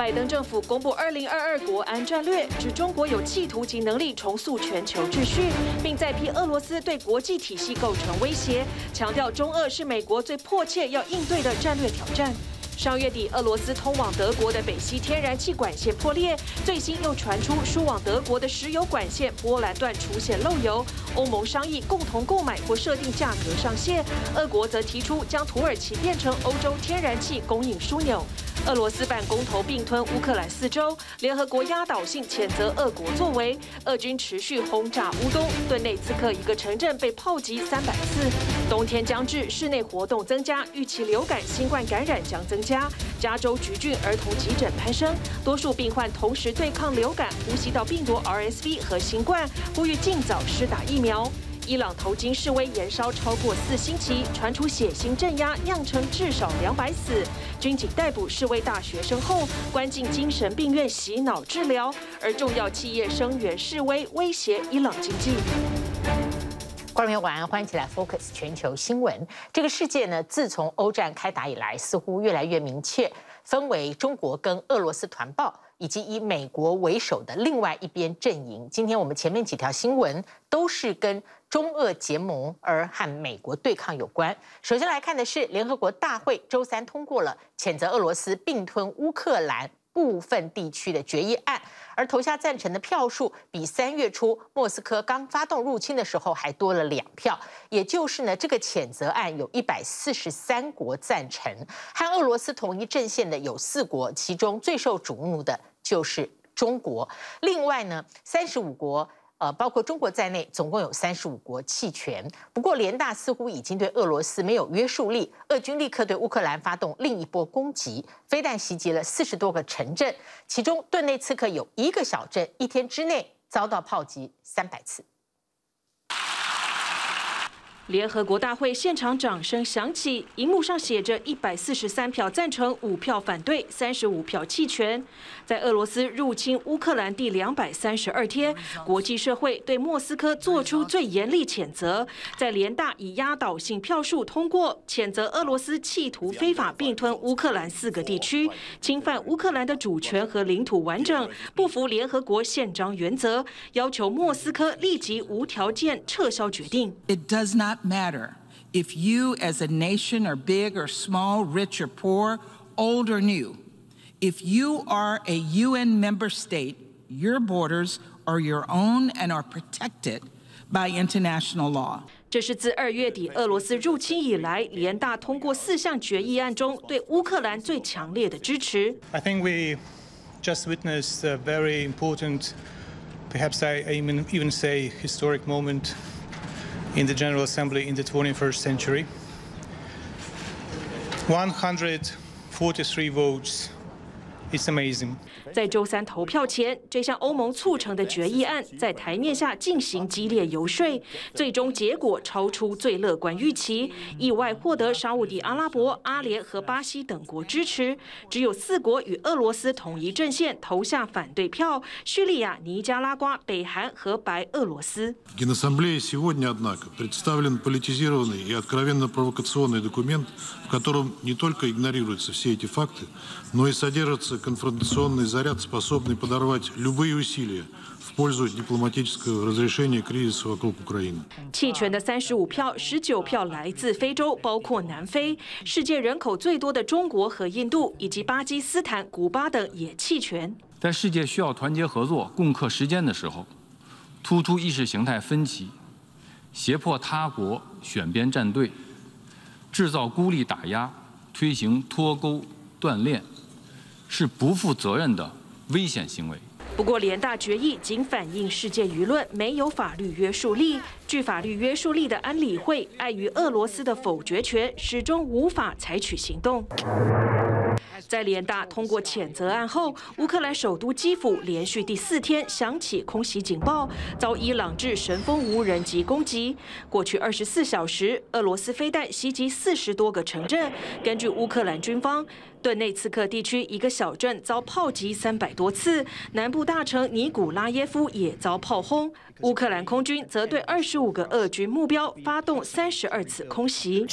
拜登政府公布二零二二国安战略，指中国有企图及能力重塑全球秩序，并再批俄罗斯对国际体系构成威胁，强调中俄是美国最迫切要应对的战略挑战。上月底，俄罗斯通往德国的北溪天然气管线破裂，最新又传出输往德国的石油管线波兰段出现漏油。欧盟商议共同购买或设定价格上限，俄国则提出将土耳其变成欧洲天然气供应枢纽。俄罗斯办公投并吞乌克兰四州，联合国压倒性谴责俄国作为。俄军持续轰炸乌东，顿内茨克一个城镇被炮击三百次。冬天将至，室内活动增加，预期流感、新冠感染将增加。加州橘郡儿童急诊攀升，多数病患同时对抗流感、呼吸道病毒 RSV 和新冠，呼吁尽早施打疫苗。伊朗头巾示威延烧超过四星期，传出血腥镇压，酿成至少两百死。军警逮捕示威大学生后，关进精神病院洗脑治疗。而重要企业声援示威，威胁伊朗经济。观众朋友晚安，欢迎起来 Focus 全球新闻。这个世界呢，自从欧战开打以来，似乎越来越明确，分为中国跟俄罗斯团报，以及以美国为首的另外一边阵营。今天我们前面几条新闻都是跟中俄结盟而和美国对抗有关。首先来看的是联合国大会周三通过了谴责俄罗斯并吞乌克兰部分地区的决议案，而投下赞成的票数比三月初莫斯科刚发动入侵的时候还多了两票。也就是呢，这个谴责案有一百四十三国赞成，和俄罗斯同一阵线的有四国，其中最受瞩目的就是中国。另外呢，三十五国。呃，包括中国在内，总共有三十五国弃权。不过，联大似乎已经对俄罗斯没有约束力。俄军立刻对乌克兰发动另一波攻击，飞弹袭击了四十多个城镇，其中顿内茨克有一个小镇，一天之内遭到炮击三百次。联合国大会现场掌声响起，荧幕上写着一百四十三票赞成，五票反对，三十五票弃权。在俄罗斯入侵乌克兰第两百三十二天，国际社会对莫斯科做出最严厉谴责，在联大以压倒性票数通过，谴责俄罗斯企图非法并吞乌克兰四个地区，侵犯乌克兰的主权和领土完整，不服联合国宪章原则，要求莫斯科立即无条件撤销决定。It does not matter if you as a nation are big or small, rich or poor, old or new. If you are a UN member state, your borders are your own and are protected by international law. 这是自二月底俄罗斯入侵以来，联大通过四项决议案中对乌克兰最强烈的支持。I think we just witnessed a very important, perhaps I even say historic moment. in the General Assembly in the 21st century, 143 votes. It's amazing. 在周三投票前，这项欧盟促成的决议案在台面下进行激烈游说，最终结果超出最乐观预期，意外获得沙乌地阿拉伯、阿联和巴西等国支持，只有四国与俄罗斯统一阵线投下反对票：叙利亚、尼加拉瓜、北韩和白俄罗斯。弃权的三十五票，十九票来自非洲，包括南非。世界人口最多的中国和印度，以及巴基斯坦、古巴等也弃权。在世界需要团结合作、共克时艰的时候，突出意识形态分歧，胁迫他国选边站队，制造孤立打压，推行脱钩断链。是不负责任的危险行为。不过，联大决议仅反映世界舆论，没有法律约束力。具法律约束力的安理会，碍于俄罗斯的否决权，始终无法采取行动。在联大通过谴责案后，乌克兰首都基辅连续第四天响起空袭警报，遭伊朗制神风无人机攻击。过去二十四小时，俄罗斯飞弹袭击四十多个城镇。根据乌克兰军方，顿内茨克地区一个小镇遭炮击三百多次，南部大城尼古拉耶夫也遭炮轰。乌克兰空军则对二十五个俄军目标发动三十二次空袭。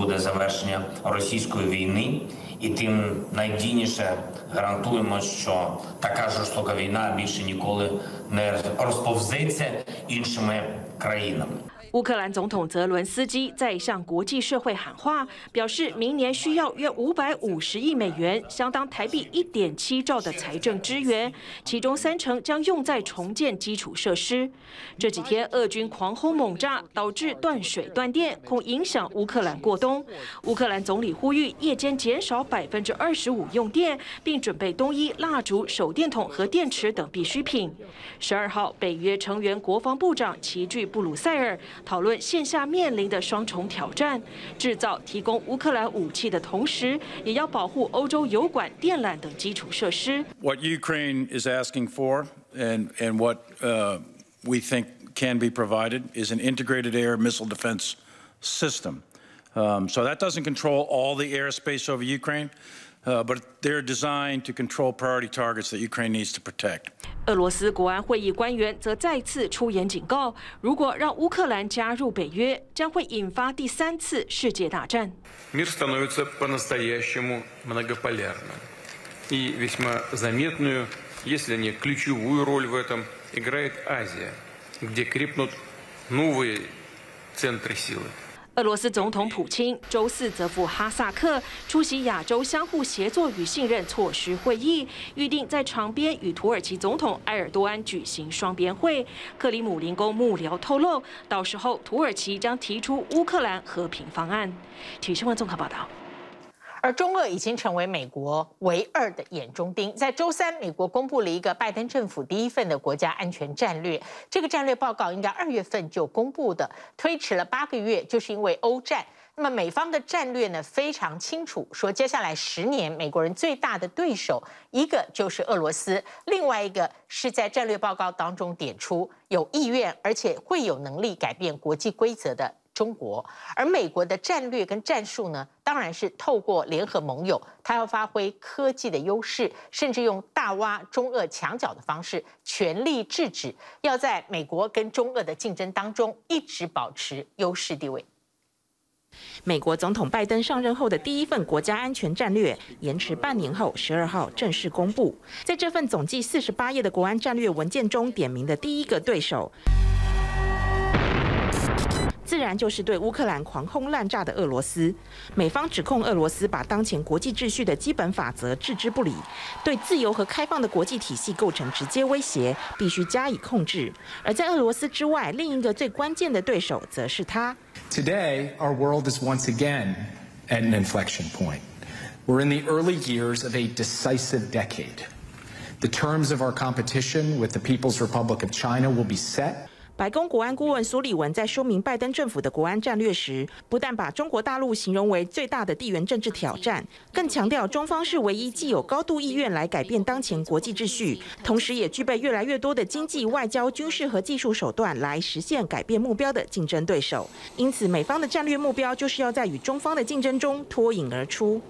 буде завершення російської війни, і тим надійніше гарантуємо, що така жорстока війна більше ніколи не розповзеться іншими країнами. 乌克兰总统泽伦斯基在向国际社会喊话，表示明年需要约五百五十亿美元，相当台币一点七兆的财政支援，其中三成将用在重建基础设施。这几天俄军狂轰猛炸，导致断水断电，恐影响乌克兰过冬。乌克兰总理呼吁夜间减少百分之二十五用电，并准备冬衣、蜡烛、手电筒和电池等必需品。十二号，北约成员国防部长齐聚布鲁塞尔。讨论线下面临的双重挑战：制造、提供乌克兰武器的同时，也要保护欧洲油管、电缆等基础设施。What Ukraine is asking for, and and what we think can be provided, is an integrated air missile defense system. So that doesn't control all the airspace over Ukraine. Uh, but they're designed to control priority targets that Ukraine needs to protect. 俄罗斯国安会议官员则再次出言警告，如果让乌克兰加入北约，将会引发第三次世界大战。Мир становится по-настоящему многополярным, и весьма заметную, если не ключевую роль в этом играет Азия, где крепнут новые центры силы. 俄罗斯总统普京周四则赴哈萨克出席亚洲相互协作与信任措施会议，预定在床边与土耳其总统埃尔多安举行双边会。克里姆林宫幕僚透露，到时候土耳其将提出乌克兰和平方案。体育新闻综合报道。而中俄已经成为美国唯二的眼中钉。在周三，美国公布了一个拜登政府第一份的国家安全战略。这个战略报告应该二月份就公布的，推迟了八个月，就是因为欧战。那么美方的战略呢，非常清楚，说接下来十年，美国人最大的对手一个就是俄罗斯，另外一个是在战略报告当中点出有意愿而且会有能力改变国际规则的。中国，而美国的战略跟战术呢，当然是透过联合盟友，他要发挥科技的优势，甚至用大挖中俄墙角的方式，全力制止，要在美国跟中俄的竞争当中一直保持优势地位。美国总统拜登上任后的第一份国家安全战略，延迟半年后，十二号正式公布。在这份总计四十八页的国安战略文件中，点名的第一个对手。自然就是对乌克兰狂轰滥炸的俄罗斯。美方指控俄罗斯把当前国际秩序的基本法则置之不理，对自由和开放的国际体系构成直接威胁，必须加以控制。而在俄罗斯之外，另一个最关键的对手则是他。Today, our world is once again at an inflection point. We're in the early years of a decisive decade. The terms of our competition with the People's Republic of China will be set. 白宫国安顾问苏利文在说明拜登政府的国安战略时，不但把中国大陆形容为最大的地缘政治挑战，更强调中方是唯一既有高度意愿来改变当前国际秩序，同时也具备越来越多的经济、外交、军事和技术手段来实现改变目标的竞争对手。因此，美方的战略目标就是要在与中方的竞争中脱颖而出。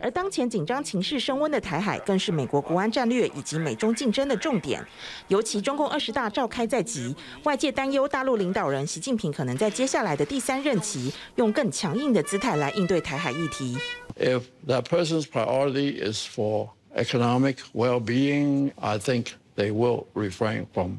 而当前紧张情势升温的台海，更是美国国安战略以及美中竞争的重点。尤其中共二十大召开在即，外界担忧大陆领导人习近平可能在接下来的第三任期，用更强硬的姿态来应对台海议题。If that person's priority is for economic well-being, I think they will refrain from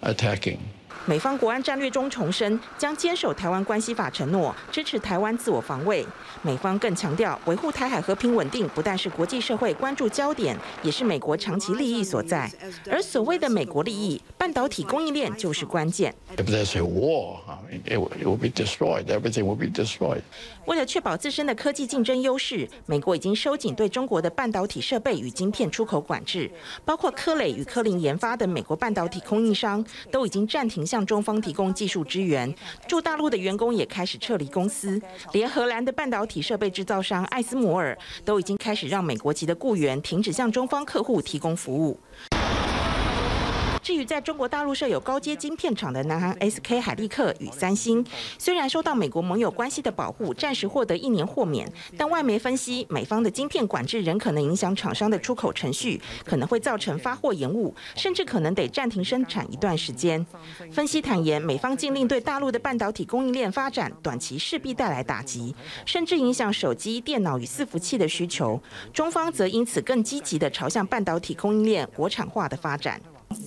attacking. 美方国安战略中重申，将坚守台湾关系法承诺，支持台湾自我防卫。美方更强调，维护台海和平稳定不但是国际社会关注焦点，也是美国长期利益所在。而所谓的美国利益，半导体供应链就是关键 wall it will be destroyed everything will be destroyed。为了确保自身的科技竞争优势，美国已经收紧对中国的半导体设备与晶片出口管制，包括科磊与科林研发的美国半导体供应商都已经暂停向中方提供技术支援。驻大陆的员工也开始撤离公司，连荷兰的半导体设备制造商艾斯摩尔都已经开始让美国籍的雇员停止向中方客户提供服务。至于在中国大陆设有高阶晶片厂的南韩 SK 海力克与三星，虽然受到美国盟友关系的保护，暂时获得一年豁免，但外媒分析，美方的晶片管制仍可能影响厂商的出口程序，可能会造成发货延误，甚至可能得暂停生产一段时间。分析坦言，美方禁令对大陆的半导体供应链发展，短期势必带来打击，甚至影响手机、电脑与伺服器的需求。中方则因此更积极地朝向半导体供应链国产化的发展。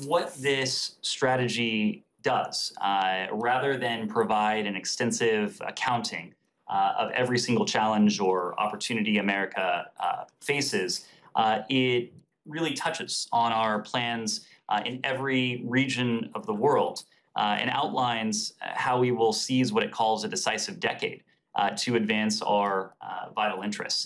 What this strategy does, uh, rather than provide an extensive accounting uh, of every single challenge or opportunity America uh, faces, uh, it really touches on our plans uh, in every region of the world uh, and outlines how we will seize what it calls a decisive decade to advance our vital interests.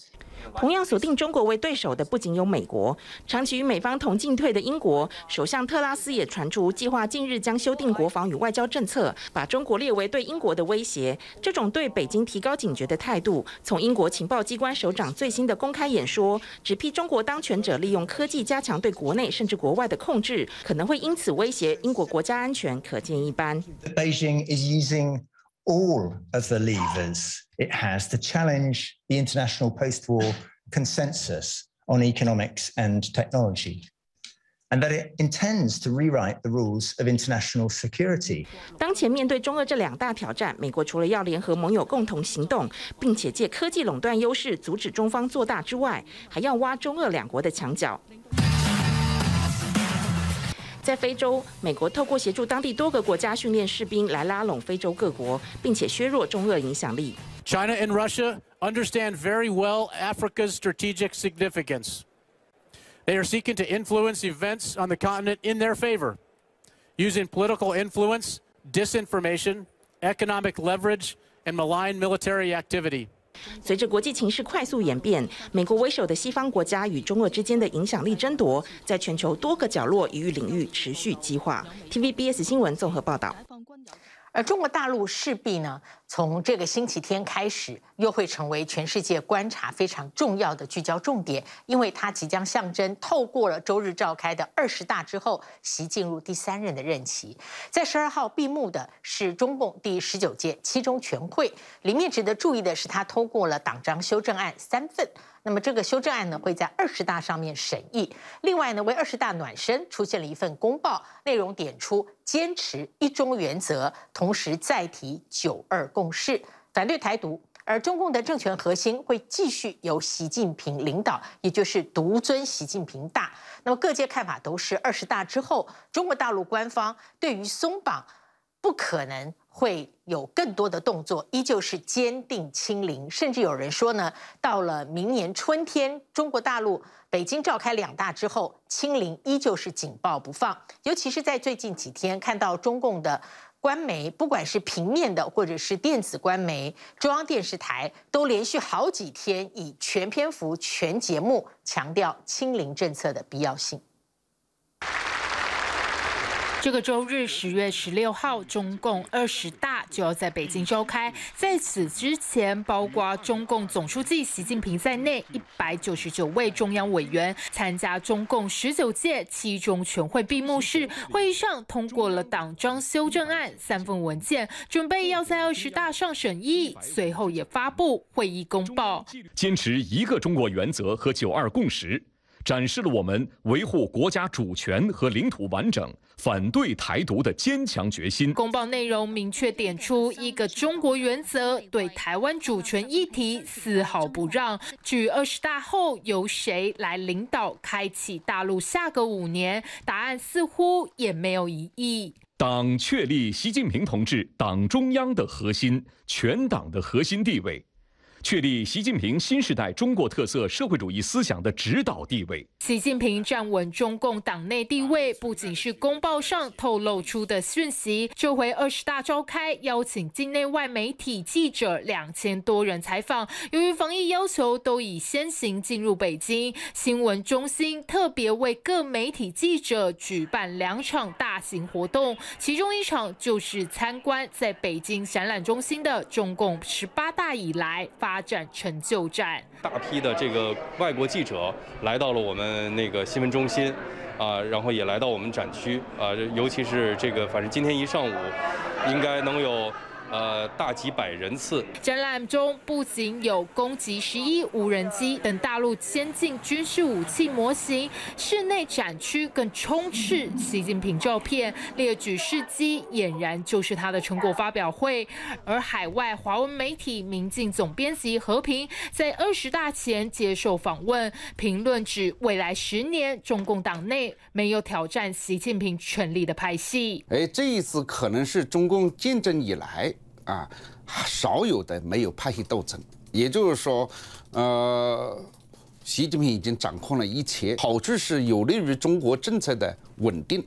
同样锁定中国为对手的不仅有美国，长期与美方同进退的英国首相特拉斯也传出计划近日将修订国防与外交政策，把中国列为对英国的威胁。这种对北京提高警觉的态度，从英国情报机关首长最新的公开演说，指批中国当权者利用科技加强对国内甚至国外的控制，可能会因此威胁英国国家安全，可见一斑。Beijing is using all of the levers it has to challenge the international post-war consensus on economics and technology. And that it intends to rewrite the rules of international security. 当前面对中俄这两大挑战，美国除了要联合盟友共同行动，并且借科技垄断优势阻止中方做大之外，还要挖中俄两国的墙角。 在非洲，美国透过协助当地多个国家训练士兵来拉拢非洲各国，并且削弱中俄影响力。China and Russia understand very well Africa's strategic significance. They are seeking to influence events on the continent in their favor, using political influence, disinformation, economic leverage, and malign military activity. 随着国际情势快速演变，美国为首的西方国家与中俄之间的影响力争夺，在全球多个角落与领域持续激化。TVBS 新闻综合报道。而中国大陆势必呢，从这个星期天开始，又会成为全世界观察非常重要的聚焦重点，因为它即将象征透过了周日召开的二十大之后，习进入第三任的任期。在十二号闭幕的是中共第十九届七中全会，里面值得注意的是，它通过了党章修正案三份。那么这个修正案呢，会在二十大上面审议。另外呢，为二十大暖身，出现了一份公报，内容点出坚持一中原则，同时再提九二共识，反对台独。而中共的政权核心会继续由习近平领导，也就是独尊习近平大。那么各界看法都是，二十大之后，中国大陆官方对于松绑不可能。会有更多的动作，依旧是坚定清零，甚至有人说呢，到了明年春天，中国大陆北京召开两大之后，清零依旧是紧抱不放。尤其是在最近几天，看到中共的官媒，不管是平面的或者是电子官媒，中央电视台都连续好几天以全篇幅、全节目强调清零政策的必要性。这个周日，十月十六号，中共二十大就要在北京召开。在此之前，包括中共总书记习近平在内，一百九十九位中央委员参加中共十九届七中全会闭幕式。会议上通过了党章修正案三份文件，准备要在二十大上审议。随后也发布会议公报，坚持一个中国原则和九二共识。展示了我们维护国家主权和领土完整、反对台独的坚强决心。公报内容明确点出一个中国原则，对台湾主权议题丝毫不让。据二十大后由谁来领导开启大陆下个五年，答案似乎也没有疑义。党确立习近平同志党中央的核心、全党的核心地位。确立习近平新时代中国特色社会主义思想的指导地位。习近平站稳中共党内地位，不仅是公报上透露出的讯息。这回二十大召开，邀请境内外媒体记者两千多人采访。由于防疫要求，都已先行进入北京。新闻中心特别为各媒体记者举办两场大型活动，其中一场就是参观在北京展览中心的中共十八大以来。发展成就战，大批的这个外国记者来到了我们那个新闻中心，啊，然后也来到我们展区啊，尤其是这个，反正今天一上午，应该能有。呃，大几百人次。展览中不仅有攻击十一无人机等大陆先进军事武器模型，室内展区更充斥习近平照片，列举事迹，俨然就是他的成果发表会。而海外华文媒体《民进》总编辑何平在二十大前接受访问，评论指未来十年中共党内没有挑战习近平权力的派系。哎，这一次可能是中共建政以来。啊，少有的没有派系斗争，也就是说，呃，习近平已经掌控了一切，好处是有利于中国政策的稳定。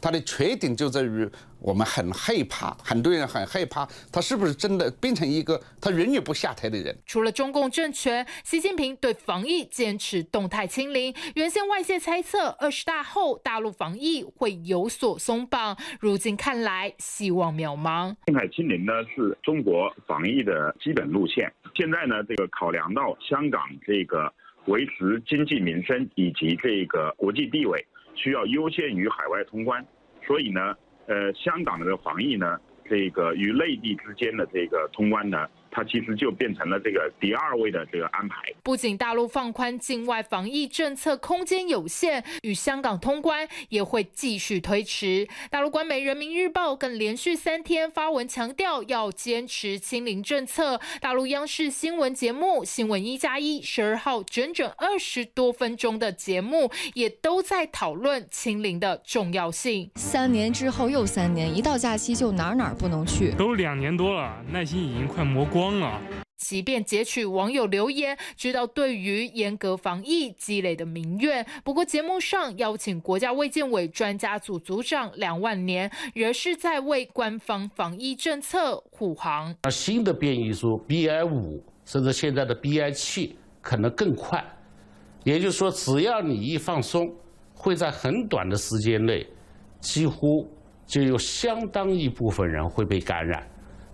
它的缺点就在于我们很害怕，很多人很害怕，他是不是真的变成一个他永远不下台的人？除了中共政权，习近平对防疫坚持动态清零。原先外界猜测二十大后大陆防疫会有所松绑，如今看来希望渺茫。动态清零呢是中国防疫的基本路线。现在呢，这个考量到香港这个维持经济民生以及这个国际地位。需要优先于海外通关，所以呢，呃，香港的这个防疫呢，这个与内地之间的这个通关呢。它其实就变成了这个第二位的这个安排。不仅大陆放宽境外防疫政策空间有限，与香港通关也会继续推迟。大陆官媒《人民日报》更连续三天发文强调要坚持清零政策。大陆央视新闻节目《新闻一加一》十二号整整二十多分钟的节目，也都在讨论清零的重要性。三年之后又三年，一到假期就哪哪儿不能去。都两年多了，耐心已经快磨光。即便截取网友留言，知道对于严格防疫积累的民怨。不过节目上邀请国家卫健委专家组组长两万年，仍是在为官方防疫政策护航。而新的变异株 BI 五，甚至现在的 BI 七可能更快，也就是说，只要你一放松，会在很短的时间内，几乎就有相当一部分人会被感染。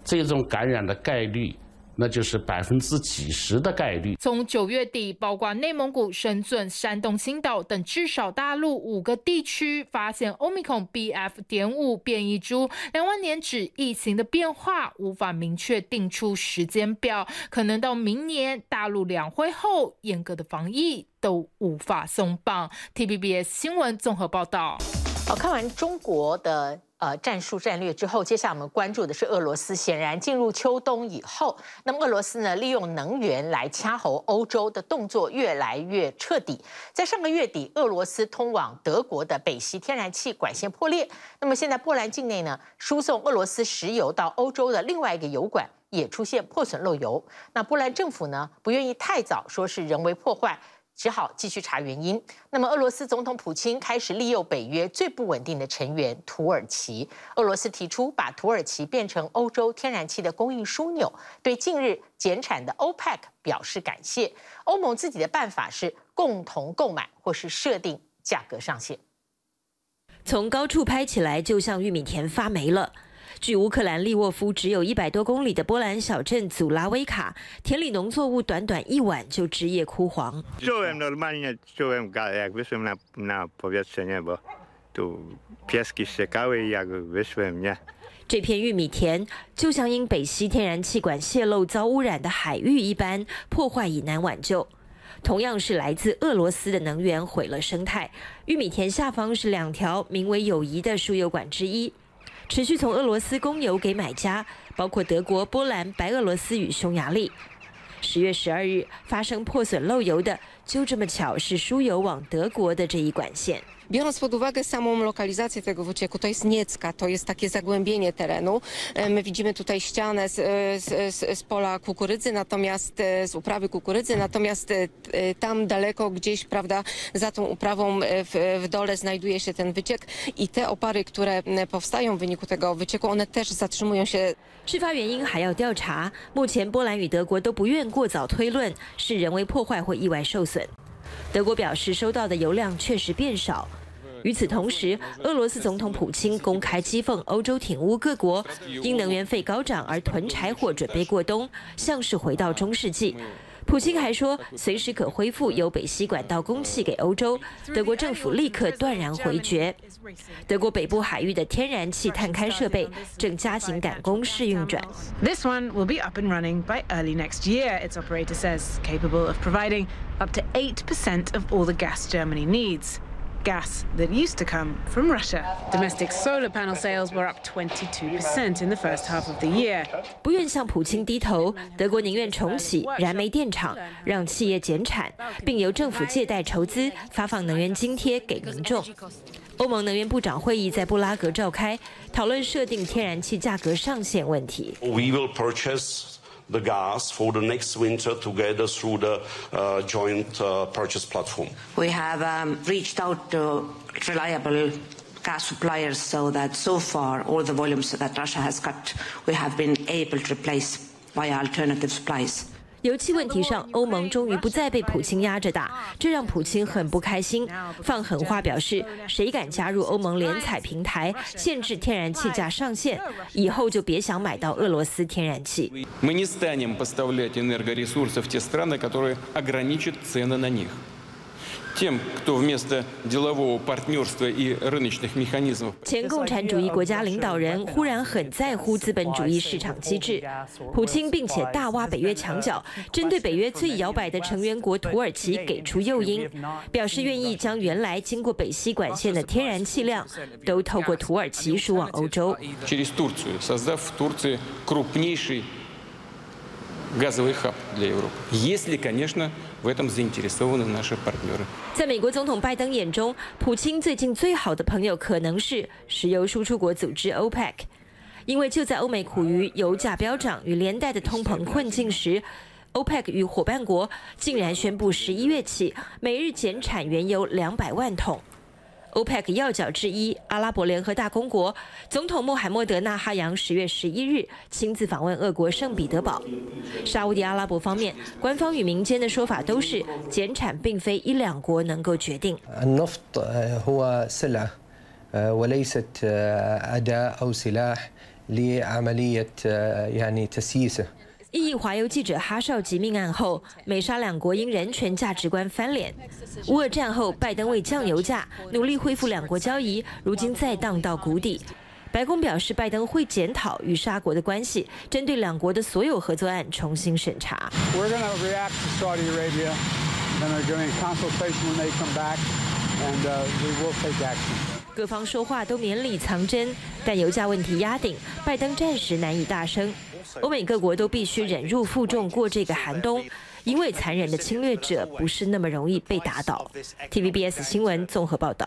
这种感染的概率，那就是百分之几十的概率。从九月底，包括内蒙古、深圳、山东、青岛等至少大陆五个地区发现 Omicron BF. 点五变异株。两万年指疫情的变化无法明确定出时间表，可能到明年大陆两会后，严格的防疫都无法松绑。T B B S 新闻综合报道。好，看完中国的。呃，战术战略之后，接下来我们关注的是俄罗斯。显然进入秋冬以后，那么俄罗斯呢，利用能源来掐喉欧洲的动作越来越彻底。在上个月底，俄罗斯通往德国的北溪天然气管线破裂。那么现在波兰境内呢，输送俄罗斯石油到欧洲的另外一个油管也出现破损漏油。那波兰政府呢，不愿意太早说是人为破坏。只好继续查原因。那么，俄罗斯总统普京开始利诱北约最不稳定的成员土耳其。俄罗斯提出把土耳其变成欧洲天然气的供应枢纽，对近日减产的 OPEC 表示感谢。欧盟自己的办法是共同购买或是设定价格上限。从高处拍起来，就像玉米田发霉了。距乌克兰利沃夫只有一百多公里的波兰小镇祖拉维卡，田里农作物短短一晚就枝叶枯黄。这片玉米田就像因北溪天然气管泄漏遭污染的海域一般，破坏已难挽救。同样是来自俄罗斯的能源毁了生态。玉米田下方是两条名为“友谊”的输油管之一。持续从俄罗斯供油给买家，包括德国、波兰、白俄罗斯与匈牙利。十月十二日发生破损漏油的，就这么巧是输油往德国的这一管线。Biorąc pod uwagę samą lokalizację tego wycieku, to jest Niecka, to jest takie zagłębienie terenu. My widzimy tutaj ścianę z, z, z pola kukurydzy, natomiast z uprawy kukurydzy, natomiast tam daleko gdzieś, prawda, za tą uprawą w, w dole znajduje się ten wyciek i te opary, które powstają w wyniku tego wycieku, one też zatrzymują się. 事发原因还要调查，目前波兰与德国都不愿过早推论是人为破坏或意外受损。 德国表示收到的油量确实变少。与此同时，俄罗斯总统普京公开讥讽欧洲挺乌各国因能源费高涨而囤柴火准备过冬，像是回到中世纪。普京还说，随时可恢复由北溪管道供气给欧洲。德国政府立刻断然回绝。德国北部海域的天然气探勘设备正加紧赶工试运转。Gas that used to come from Russia. Domestic solar panel sales were up 22% in the first half of the year. 不愿向普京低头，德国宁愿重启燃煤电厂，让企业减产，并由政府借贷筹资，发放能源津贴给民众。欧盟能源部长会议在布拉格召开，讨论设定天然气价格上限问题。We will purchase the gas for the next winter together through the uh, joint uh, purchase platform. We have um, reached out to reliable gas suppliers so that so far all the volumes that Russia has cut, we have been able to replace via alternative supplies. 油气问题上，欧盟终于不再被普京压着打，这让普京很不开心，放狠话表示，谁敢加入欧盟联采平台，限制天然气价上限，以后就别想买到俄罗斯天然气。前共产主义国家领导人忽然很在乎资本主义市场机制，普京并且大挖北约墙角，针对北约最摇摆的成员国土耳其给出诱因，表示愿意将原来经过北溪管线的天然气量都透过土耳其输往欧洲。在美国总统拜登眼中，普京最近最好的朋友可能是石油输出国组织 OPEC，因为就在欧美苦于油价飙涨与连带的通膨困境时，OPEC 与伙伴国竟然宣布十一月起每日减产原油两百万桶。OPEC 要角之一，阿拉伯联合大公国总统穆罕默德·纳哈扬十月十一日亲自访问俄国圣彼得堡。沙乌地阿拉伯方面，官方与民间的说法都是减产并非一两国能够决定。异议华邮记者哈绍吉命案后，美沙两国因人权价值观翻脸。乌俄战后，拜登为降油价，努力恢复两国交易，如今再荡到谷底。白宫表示，拜登会检讨与沙国的关系，针对两国的所有合作案重新审查。各方说话都绵里藏针，但油价问题压顶，拜登暂时难以大声。欧美各国都必须忍辱负重过这个寒冬，因为残忍的侵略者不是那么容易被打倒。TVBS 新闻综合报道。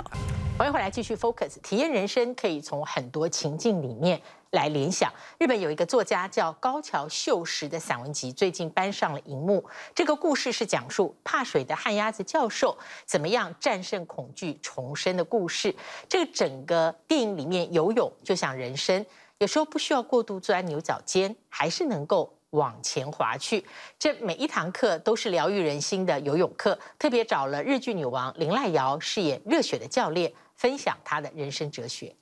欢迎回来继续 Focus，体验人生可以从很多情境里面来联想。日本有一个作家叫高桥秀实的散文集最近搬上了荧幕。这个故事是讲述怕水的旱鸭子教授怎么样战胜恐惧重生的故事。这个整个电影里面游泳就像人生。有时候不需要过度钻牛角尖，还是能够往前滑去。这每一堂课都是疗愈人心的游泳课，特别找了日剧女王綾濑遥饰演热血的教练，分享她的人生哲学。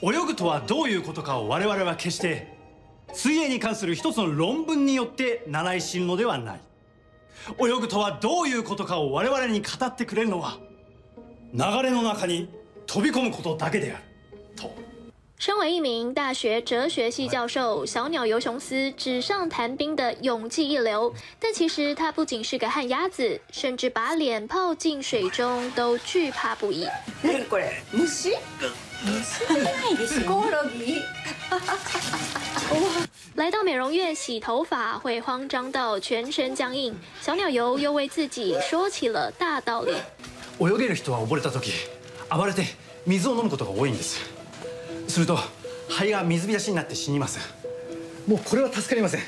泳ぐとはどういうことかを我々は决して水泳に关する一つの论文によって习い知るのではない。泳ぐとはどういうことかを我々に语ってくれるのは流れの中に飞び込むことだけである。と。 身为一名大学哲学系教授，小鸟游雄司纸上谈兵的勇气一流，但其实他不仅是个旱鸭子，甚至把脸泡进水中都惧怕不已。来到美容院洗头发会慌张到全身僵硬，小鸟游又为自己说起了大道理。泳げる人は溺れた时暴れて水を饮むことが多いんです。 すると肺が水浸しになって死にます。もうこれは助かりません。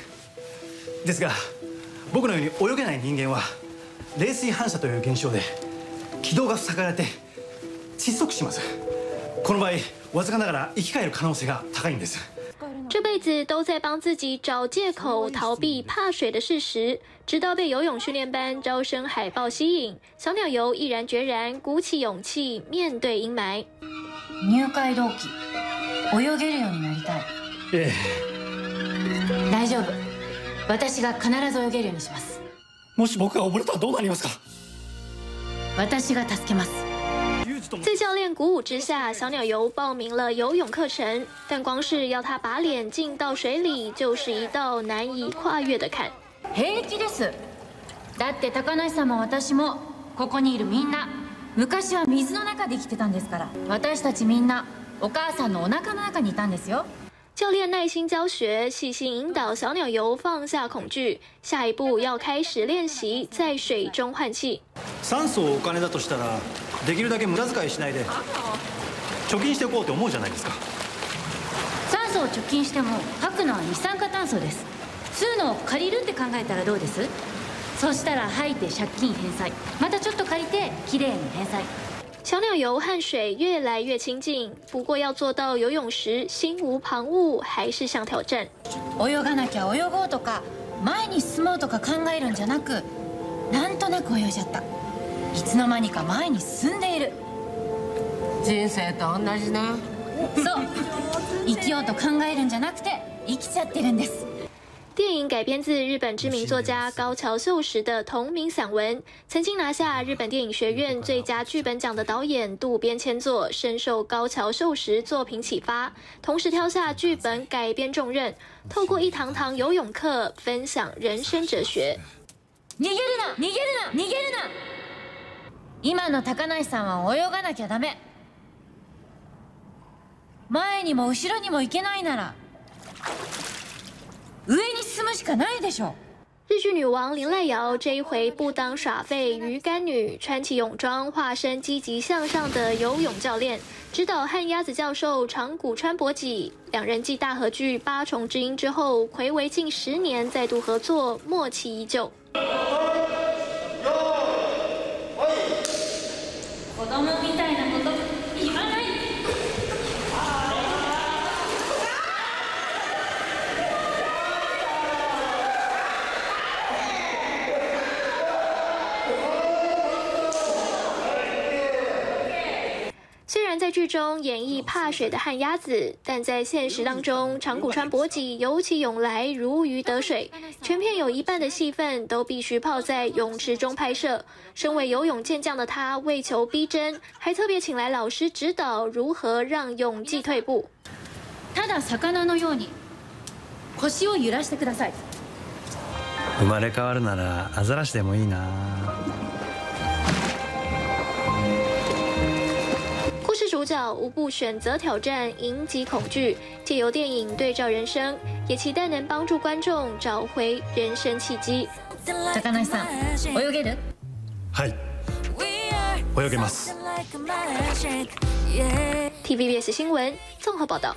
ですが仆のように泳げない人间は冷水反射という现象で気道が塞がれて窒息します。この场合わずかながら生き返る可能性が高いんです。这辈子都在帮自己找借口逃避怕水的事实，直到被游泳训练班招生海报吸引，小鸟游毅然决然鼓起勇气面对阴霾。入会同期泳げるようになりたい。ええ。大丈夫。私が必ず泳げるようにします。もし仆が溺れたらどうなりますか？私が助けます在教练鼓舞之下，小鸟游报名了游泳课程，但光是要他把脸浸到水里，就是一道难以跨越的坎。平気です。だって高梨さんも私もここにいるみんな昔は水の中で生きてたんですから。私たちみんなお母さんのお腹の中にいたんですよ。教练耐心教学，细心引导小鸟游放下恐惧。下一步要开始练习在水中换气。酸素をお金だとしたらできるだけ无駄遣いしないで貯金していこうって思うじゃないですか酸素を貯金しても吐くのは二酸化炭素です吸うのを借りるって考えたらどうです？そしたら吐いて借金返済またちょっと借りてきれいに返済小鸟游和水越来越亲近，不过要做到游泳时心无旁骛，还是项挑战。泳がなきゃ泳ごうとか前に进もうとか考えるんじゃなくなんとなく泳いじゃった。いつの间にか前に进んでいる。人生と同じね。そう。生きようと考えるんじゃなくて生きちゃってるんです电影改编自日本知名作家高桥秀实的同名散文，曾经拿下日本电影学院最佳剧本奖的导演渡边谦作，深受高桥秀实作品启发，同时挑下剧本改编重任，透过一堂堂游泳课分享人生哲学。逃げるな逃げるな逃げるな今の高梨さんは泳がなきゃダメ前にも后ろにも行けないなら上 に进むしかないでしょ日剧女王林濑瑶这一回不当耍废鱼干女，穿起泳装，化身积极向上的游泳教练，指导旱鸭子教授长谷川博己。两人继大河剧《八重之音》之后，睽违近十年再度合作，默契依旧。虽然 在剧中演绎怕水的旱鸭子，但在现实当中，长谷川博己游起泳来如鱼得水。全片有一半的戏份都必须泡在泳池中拍摄。身为游泳健将的他，为求逼真，还特别请来老师指导如何让泳技退步。ただ鱼のように腰を揺らしてください。生まれ変わるならアザラシでもいいな。 主角无不选择挑战，迎击恐惧，借由电影对照人生，也期待能帮助观众找回人生契机。高梨さん、泳げる？はい、泳げます。TVBS 新闻综合报道。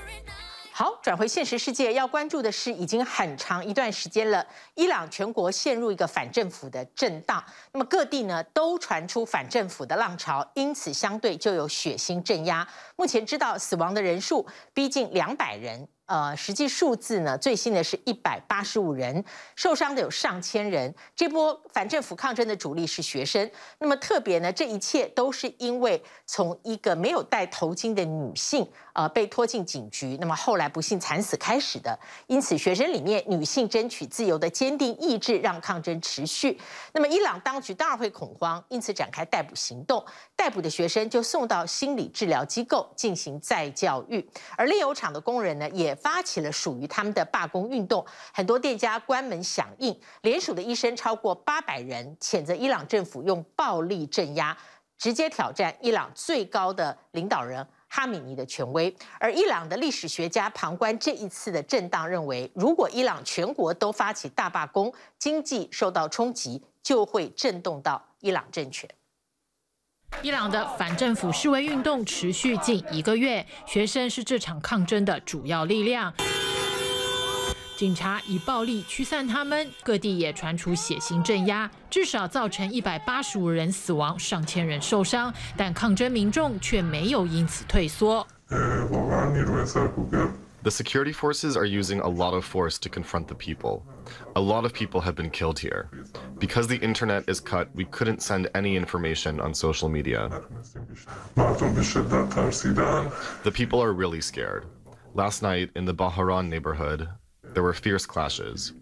好，转回现实世界，要关注的是，已经很长一段时间了，伊朗全国陷入一个反政府的震荡，那么各地呢都传出反政府的浪潮，因此相对就有血腥镇压。目前知道死亡的人数逼近两百人。呃，实际数字呢，最新的是一百八十五人，受伤的有上千人。这波反政府抗争的主力是学生。那么特别呢，这一切都是因为从一个没有戴头巾的女性，呃，被拖进警局，那么后来不幸惨死开始的。因此，学生里面女性争取自由的坚定意志，让抗争持续。那么伊朗当局当然会恐慌，因此展开逮捕行动。逮捕的学生就送到心理治疗机构进行再教育，而炼油厂的工人呢，也发起了属于他们的罢工运动，很多店家关门响应。联署的医生超过八百人，谴责伊朗政府用暴力镇压，直接挑战伊朗最高的领导人哈米尼的权威。而伊朗的历史学家旁观这一次的震荡，认为如果伊朗全国都发起大罢工，经济受到冲击，就会震动到伊朗政权。伊朗的反政府示威运动持续近一个月，学生是这场抗争的主要力量。警察以暴力驱散他们，各地也传出血腥镇压，至少造成一百八十五人死亡，上千人受伤。但抗争民众却没有因此退缩。The security forces are using a lot of force to confront the people. A lot of people have been killed here. Because the internet is cut, we couldn't send any information on social media. The people are really scared. Last night in the Baharan neighborhood, there were fierce clashes.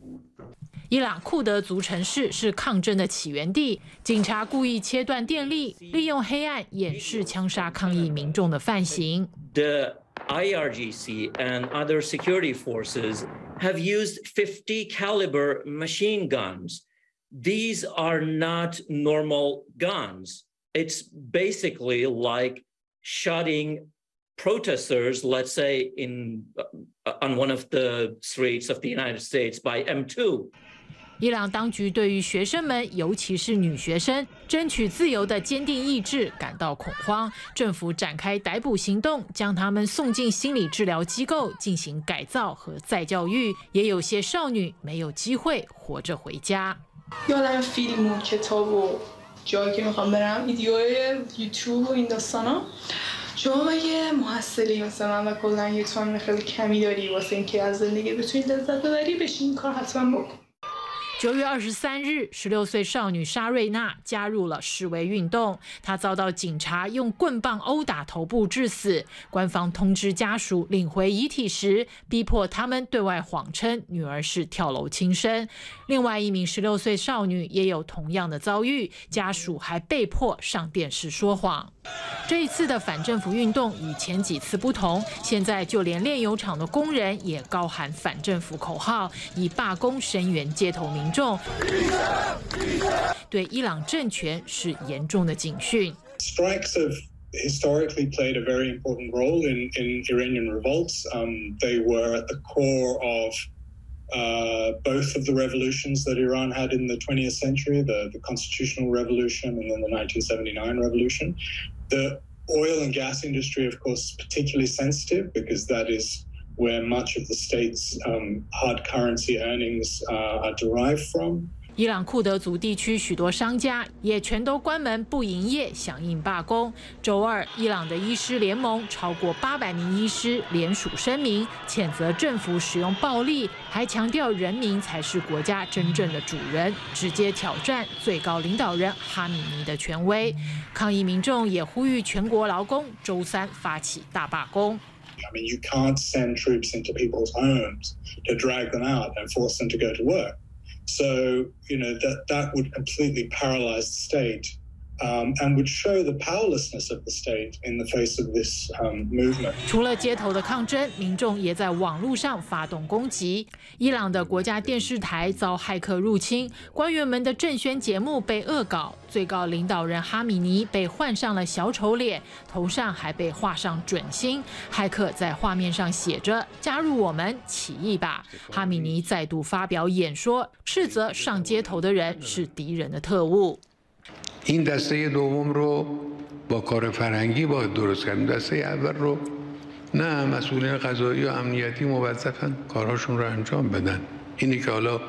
伊朗库德族城市是抗争的起源地，警察故意切断电力，利用黑暗掩饰枪杀抗议民众的犯行。The IRGC and other security forces have used 50 caliber machine guns. These are not normal guns. It's basically like shooting protesters, let's say in uh, on one of the streets of the United States by M2. 伊朗当局对于学生们，尤其是女学生争取自由的坚定意志感到恐慌，政府展开逮捕行动，将他们送进心理治疗机构进行改造和再教育，也有些少女没有机会活着回家。九月二十三日，十六岁少女沙瑞娜加入了示威运动。她遭到警察用棍棒殴打头部致死。官方通知家属领回遗体时，逼迫他们对外谎称女儿是跳楼轻生。另外一名十六岁少女也有同样的遭遇，家属还被迫上电视说谎。这一次的反政府运动与前几次不同，现在就连炼油厂的工人也高喊反政府口号，以罢工声援街头民众。对伊朗政权是严重的警讯。Strikes have historically played a very important role in in Iranian revolts. Um, they were at the core of uh, both of the revolutions that Iran had in the 20th century, the, the constitutional revolution and then the 1979 revolution. The oil and gas industry, of course, is particularly sensitive because that is where much of the state's um, hard currency earnings uh, are derived from. 伊朗库德族地区许多商家也全都关门不营业，响应罢工。周二，伊朗的医师联盟超过八百名医师联署声明，谴责政府使用暴力，还强调人民才是国家真正的主人，直接挑战最高领导人哈米尼的权威。抗议民众也呼吁全国劳工周三发起大罢工。So, you know, that, that would completely paralyze the state And would show the powerlessness of the state in the face of this movement. 除了街头的抗争，民众也在网络上发动攻击。伊朗的国家电视台遭骇客入侵，官员们的政宣节目被恶搞，最高领导人哈米尼被换上了小丑脸，头上还被画上准星。骇客在画面上写着“加入我们，起义吧”。哈米尼再度发表演说，斥责上街头的人是敌人的特务。این دسته دوم رو با کار فرهنگی باید درست کردیم. دسته اول رو نه مسئولین قضایی و امنیتی موظفن کارهاشون رو انجام بدن. اینی که حالا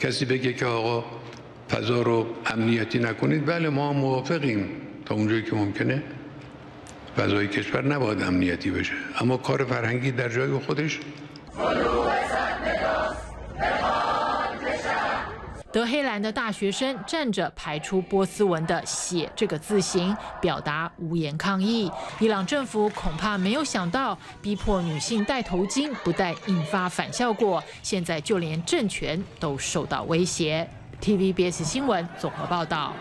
کسی بگه که آقا فضا رو امنیتی نکنید بله ما موافقیم. تا اونجایی که ممکنه فضای کشور نباید امنیتی بشه. اما کار فرهنگی در جای خودش 德黑兰的大学生站着排出波斯文的“血”这个字形，表达无言抗议。伊朗政府恐怕没有想到，逼迫女性戴头巾不但引发反效果，现在就连政权都受到威胁。TVBS 新闻综合报道。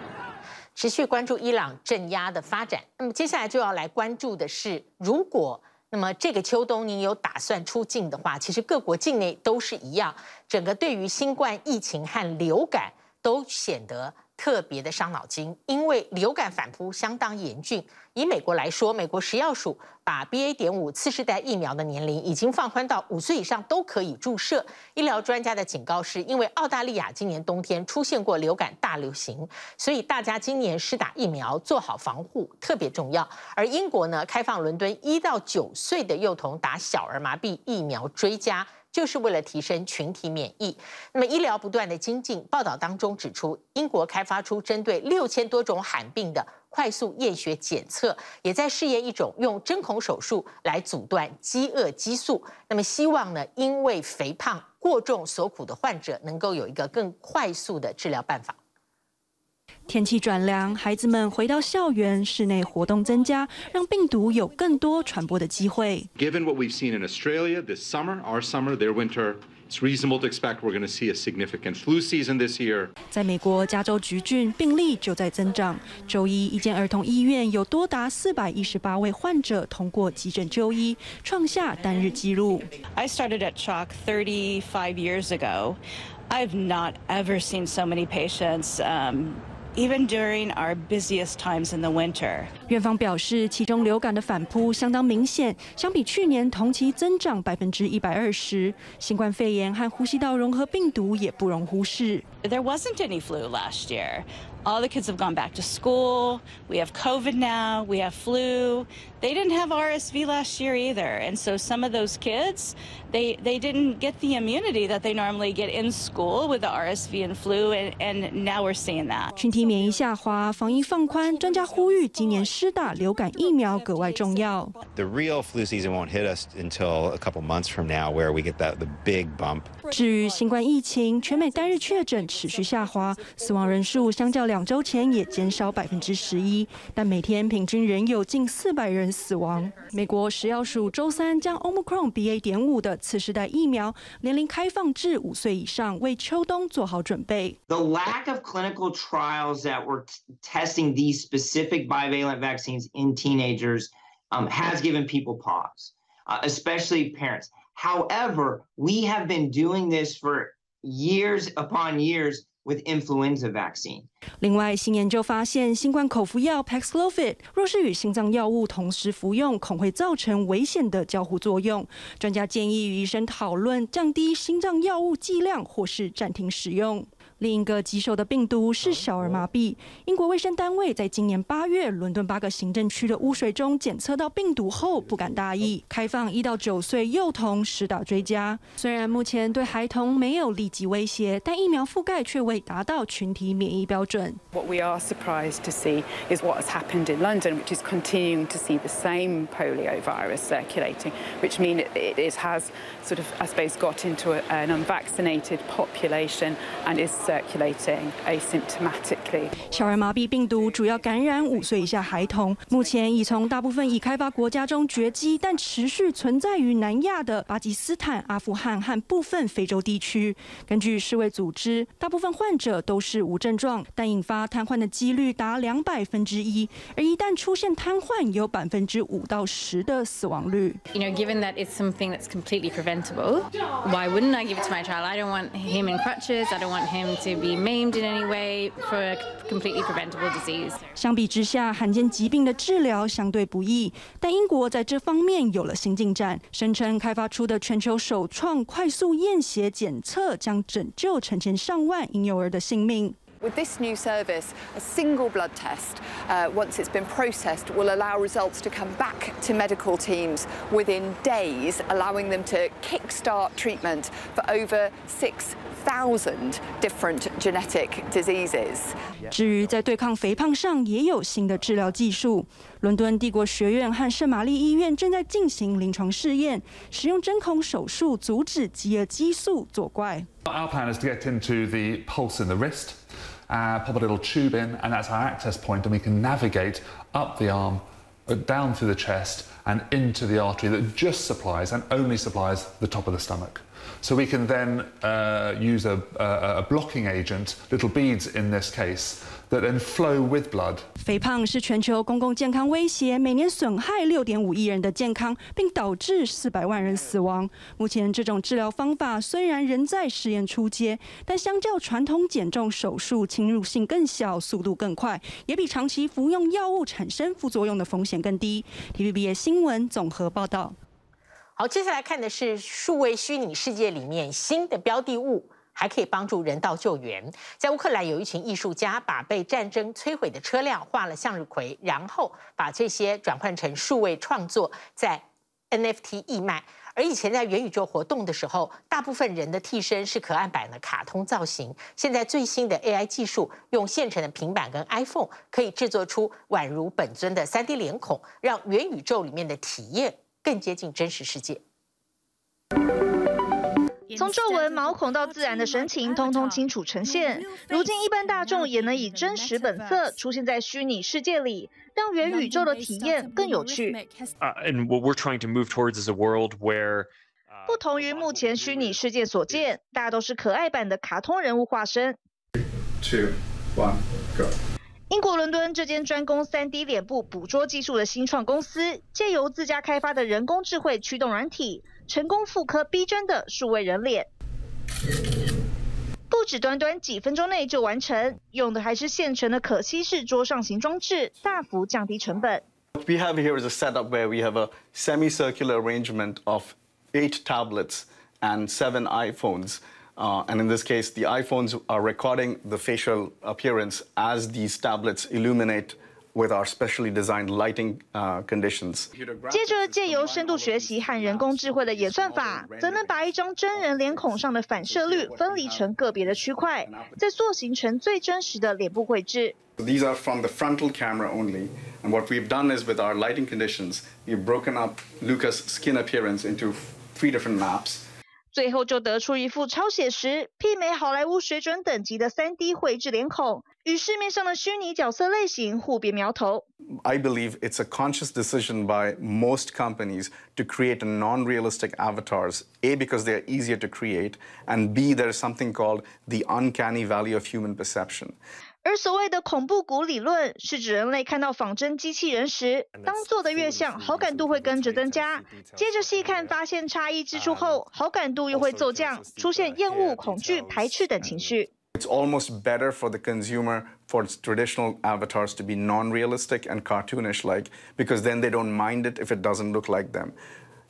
持续关注伊朗镇压的发展，那么接下来就要来关注的是，如果。那么这个秋冬，您有打算出境的话，其实各国境内都是一样，整个对于新冠疫情和流感都显得特别的伤脑筋，因为流感反扑相当严峻。以美国来说，美国食药署把 BA. 点五次世代疫苗的年龄已经放宽到五岁以上都可以注射。医疗专家的警告是，因为澳大利亚今年冬天出现过流感大流行，所以大家今年施打疫苗做好防护特别重要。而英国呢，开放伦敦一到九岁的幼童打小儿麻痹疫苗追加。就是为了提升群体免疫。那么医疗不断的精进，报道当中指出，英国开发出针对六千多种罕病的快速验血检测，也在试验一种用针孔手术来阻断饥饿激素。那么希望呢，因为肥胖过重所苦的患者能够有一个更快速的治疗办法。天气转凉，孩子们回到校园，室内活动增加，让病毒有更多传播的机会。Given what we've seen in Australia this summer, our summer, their winter It's reasonable to expect we're going to see a significant flu season this year. 在美国加州橘郡，病例就在增长。周一，一间儿童医院有多达四百一十八位患者通过急诊就医，创下单日纪录。I started at CHOC 35 years ago. I've not ever seen so many patients. Um, even during our busiest times in the winter. 院方表示，其中流感的反扑相当明显，相比去年同期增长百分之一百二十。新冠肺炎和呼吸道融合病毒也不容忽视。There wasn't any flu last year. All the kids have gone back to school. We have COVID now. We have flu. They didn't have RSV last year either. And so some of those kids, they, they didn't get the immunity that they normally get in school with the RSV and flu. And, and now we're seeing that. 群体免疫下滑，防疫放宽，专家呼吁今年施打流感疫苗格外重要。The real flu season won't hit us until a couple months from now, where we get that the big bump. 至于新冠疫情，全美单日确诊持续下滑，死亡人数相较两周前也减少百分之十一，但每天平均仍有近四百人 死亡。美国食药署周三将 Omicron BA. 点五的次世代疫苗年龄开放至五岁以上，为秋冬做好准备。The lack of clinical trials that were testing these specific bivalent vaccines in teenagers um, has given people pause, uh, especially parents. However, we have been doing this for years upon years. with influenza vaccine. 另外，新研究发现，新冠口服药 Paxlovid 若是与心脏药物同时服用，恐会造成危险的交互作用。专家建议与医生讨论降低心脏药物剂量，或是暂停使用。另一个棘手的病毒是小儿麻痹。英国卫生单位在今年八月，伦敦八个行政区的污水中检测到病毒后，不敢大意，开放一到九岁幼童施打追加。虽然目前对孩童没有立即威胁，但疫苗覆盖却未达到群体免疫标准。What we are surprised to see is what has happened in London, which is continuing to see the same polio virus circulating, which means it, it has sort of, I suppose, got into an unvaccinated population and is circulating asymptomatically. 小儿麻痹病毒主要感染五岁以下孩童，目前已从大部分已开发国家中绝迹，但持续存在于南亚的巴基斯坦、阿富汗和部分非洲地区。根据世卫组织，大部分患者都是无症状，但引发瘫痪的几率达两百分之一，而一旦出现瘫痪，有百分之五到十的死亡率。You know, given that it's something that's completely preventable, why wouldn't I give it to my child? I don't want him in crutches. I don't want him to be maimed in any way for a completely preventable disease. 相比之下，罕见疾病的治疗相对不易，但英国在这方面有了新进展，声称开发出的全球首创快速验血检测将拯救成千上万婴幼儿的性命。With this new service, a single blood test, uh, once it's been processed, will allow results to come back to medical teams within days, allowing them to kickstart treatment for over 6,000 different genetic diseases. 至于在对抗肥胖上，也有新的治疗技术。 伦敦帝国学院和圣玛丽医院正在进行临床试验，使用针孔手术阻止饥饿激素作怪。Our plan is to get into the pulse in the wrist. uh, pop a little tube in, and that's our access point, and we can navigate up the arm, uh, down through the chest, and into the artery that just supplies and only supplies the top of the stomach. So we can then uh, use a, a, a blocking agent, little beads in this case, that then flow with blood. 肥胖是全球公共健康威胁，每年损害六点五亿人的健康，并导致四百万人死亡。目前这种治疗方法虽然仍在实验初阶，但相较传统减重手术，侵入性更小，速度更快，也比长期服用药物产生副作用的风险更低。TVBS 新闻综合报道。好，接下来看的是数位虚拟世界里面新的标的物。还可以帮助人道救援。在乌克兰，有一群艺术家把被战争摧毁的车辆画了向日葵，然后把这些转换成数位创作，在 NFT 义卖。而以前在元宇宙活动的时候，大部分人的替身是可爱版的卡通造型。现在最新的 AI 技术，用现成的平板跟 iPhone 可以制作出宛如本尊的 3D 脸孔，让元宇宙里面的体验更接近真实世界。从皱纹、毛孔到自然的神情，通通清楚呈现。如今，一般大众也能以真实本色出现在虚拟世界里，让元宇宙的体验更有趣。Uh, and what we're trying to move towards is a world where 不同于目前虚拟世界所见，大都是可爱版的卡通人物化身。Two, one, go. 英国伦敦这间专攻 3D 脸部捕捉技术的新创公司，借由自家开发的人工智慧驱动软体，成功复刻逼真的数位人脸，不止短短几分钟内就完成，用的还是现成的可吸式桌上型装置，大幅降低成本。We have here is a setup where we have a semicircular arrangement of eight tablets and seven iPhones, and in this case, the iPhones are recording the facial appearance as these tablets illuminate with our specially designed lighting uh, conditions. 接着，借由深度学习和人工智慧的演算法，则能把一张真人脸孔上的反射率分离成个别的区块，再塑形成最真实的脸部绘制。These are from the frontal camera only, and what we've done is with our lighting conditions, we've broken up Luca's skin appearance into three different maps. 最后就得出一副超写实、媲美好莱坞水准等级的 3D 绘制脸孔，与市面上的虚拟角色类型互别苗头。I believe it's a conscious decision by most companies to create non-realistic avatars. A, because they're easier to create, and B, there's something called the uncanny valley of human perception. 而所谓的恐怖谷理论，是指人类看到仿真机器人时，当做的越像，好感度会跟着增加。接着细看发现差异之处后，好感度又会骤降，出现厌恶、恐惧、排斥等情绪。It's almost better for the consumer for its traditional avatars to be non-realistic and cartoonish-like, because then they don't mind it if it doesn't look like them.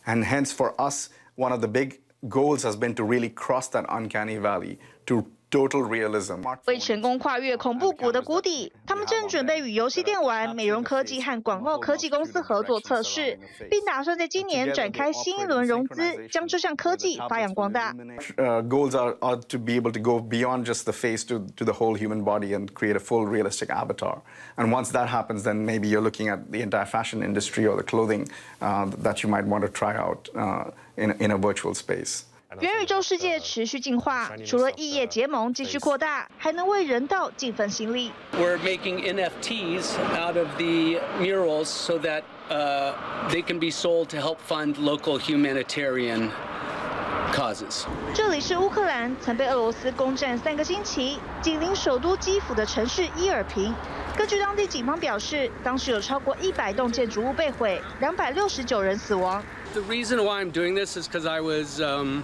And hence, for us, one of the big goals has been to really cross that uncanny valley, to Total realism. 为成功跨越恐怖谷的谷底，他们正准备与游戏电玩、美容科技和广告科技公司合作测试，并打算在今年展开新一轮融资，将这项科技发扬光大。Uh, goals are, are to be able to go beyond just the face to, to the whole human body and create a full realistic avatar. And once that happens, then maybe you're looking at the entire fashion industry or the clothing uh, that you might want to try out uh, in, in a virtual space. 元宇宙世界持续进化，除了异业结盟继续扩大，还能为人道尽份心力。We're making NFTs out of the murals so that uh, they can be sold to help fund local humanitarian causes. 这里是乌克兰，曾被俄罗斯攻占三个星期，紧邻首都基辅的城市伊尔平。根据当地警方表示，当时有超过一百栋建筑物被毁，两百六十九人死亡。The reason why I'm doing this is because I was um,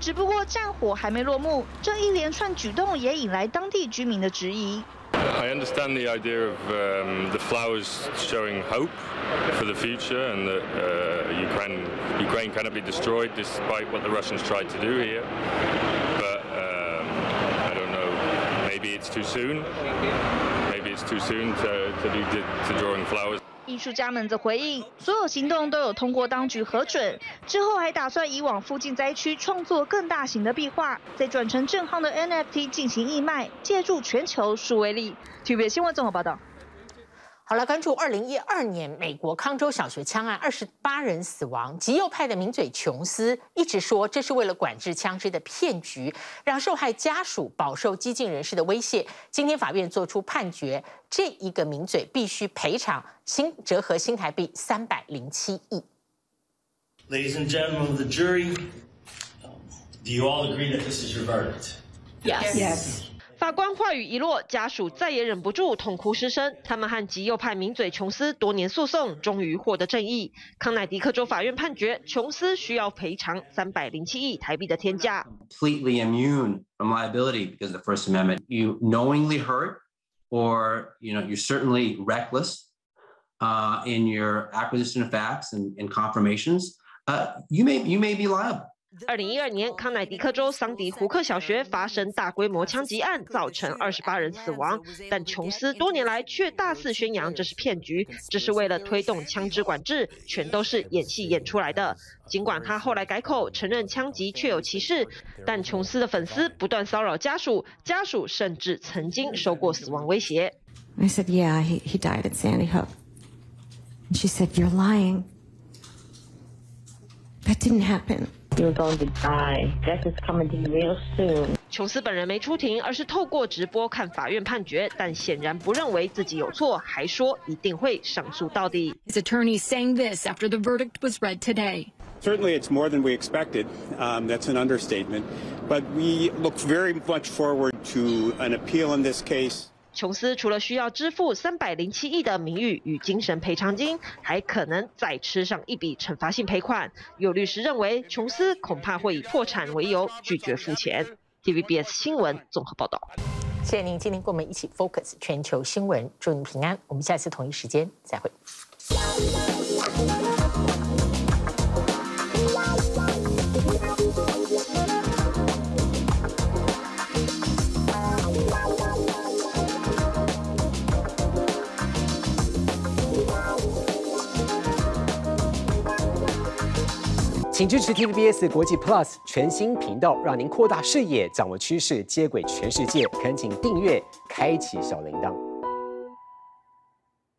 只不过战火还没落幕，这一连串举动也引来当地居民的质疑。I understand the idea of um, the flowers showing hope for the future and that uh, Ukraine, Ukraine cannot be destroyed despite what the Russians tried to do here. But um, I don't know, maybe it's too soon. Maybe it's too soon to, to be to drawing flowers. 艺术家们则回应，所有行动都有通过当局核准，之后还打算以往附近灾区创作更大型的壁画，再转成正夯的 NFT 进行义卖，借助全球数位力。TVB 新闻综合报道。好了，关注二零一二年美国康州小学枪案，二十八人死亡。极右派的名嘴琼斯一直说这是为了管制枪支的骗局，让受害家属饱受激进人士的威胁。今天法院作出判决，这一个名嘴必须赔偿新折合新台币三百零七亿。Ladies and gentlemen of the jury, do you all agree that this is your verdict? Yes. Yes. 法官话语一落，家属再也忍不住痛哭失声。他们和极右派名嘴琼斯多年诉讼，终于获得正义。康乃狄克州法院判决，琼斯需要赔偿三百零七亿台币的天价。Completely immune from liability because of the First Amendment. You knowingly hurt, or you know, you're certainly reckless uh, in your acquisition of facts and, and confirmations. Uh, you may you may be liable. 二零一二年，康乃狄克州桑迪胡克小学发生大规模枪击案，造成二十八人死亡。但琼斯多年来却大肆宣扬这是骗局，这是为了推动枪支管制，全都是演戏演出来的。尽管他后来改口承认枪击确有其事，但琼斯的粉丝不断骚扰家属，家属甚至曾经受过死亡威胁。I said, Yeah, he, he died at Sandy Hook. And she said, You're lying. That didn't happen. You're going to die. Death is coming to you real soon. 琼斯本人没出庭，而是透过直播看法院判决，但显然不认为自己有错，还说一定会上诉到底。His attorney saying this after the verdict was read today. Certainly, it's more than we expected. Um, that's an understatement. But we look very much forward to an appeal in this case. 琼斯除了需要支付三百零七亿的名誉与精神赔偿金，还可能再吃上一笔惩罚性赔款。有律师认为，琼斯恐怕会以破产为由拒绝付钱。TVBS 新闻综合报道。谢谢您今天跟我们一起 focus 全球新闻，祝您平安。我们下次同一时间再会。请支持 TVBS 国际 Plus 全新频道，让您扩大视野，掌握趋势，接轨全世界。恳请订阅，开启小铃铛。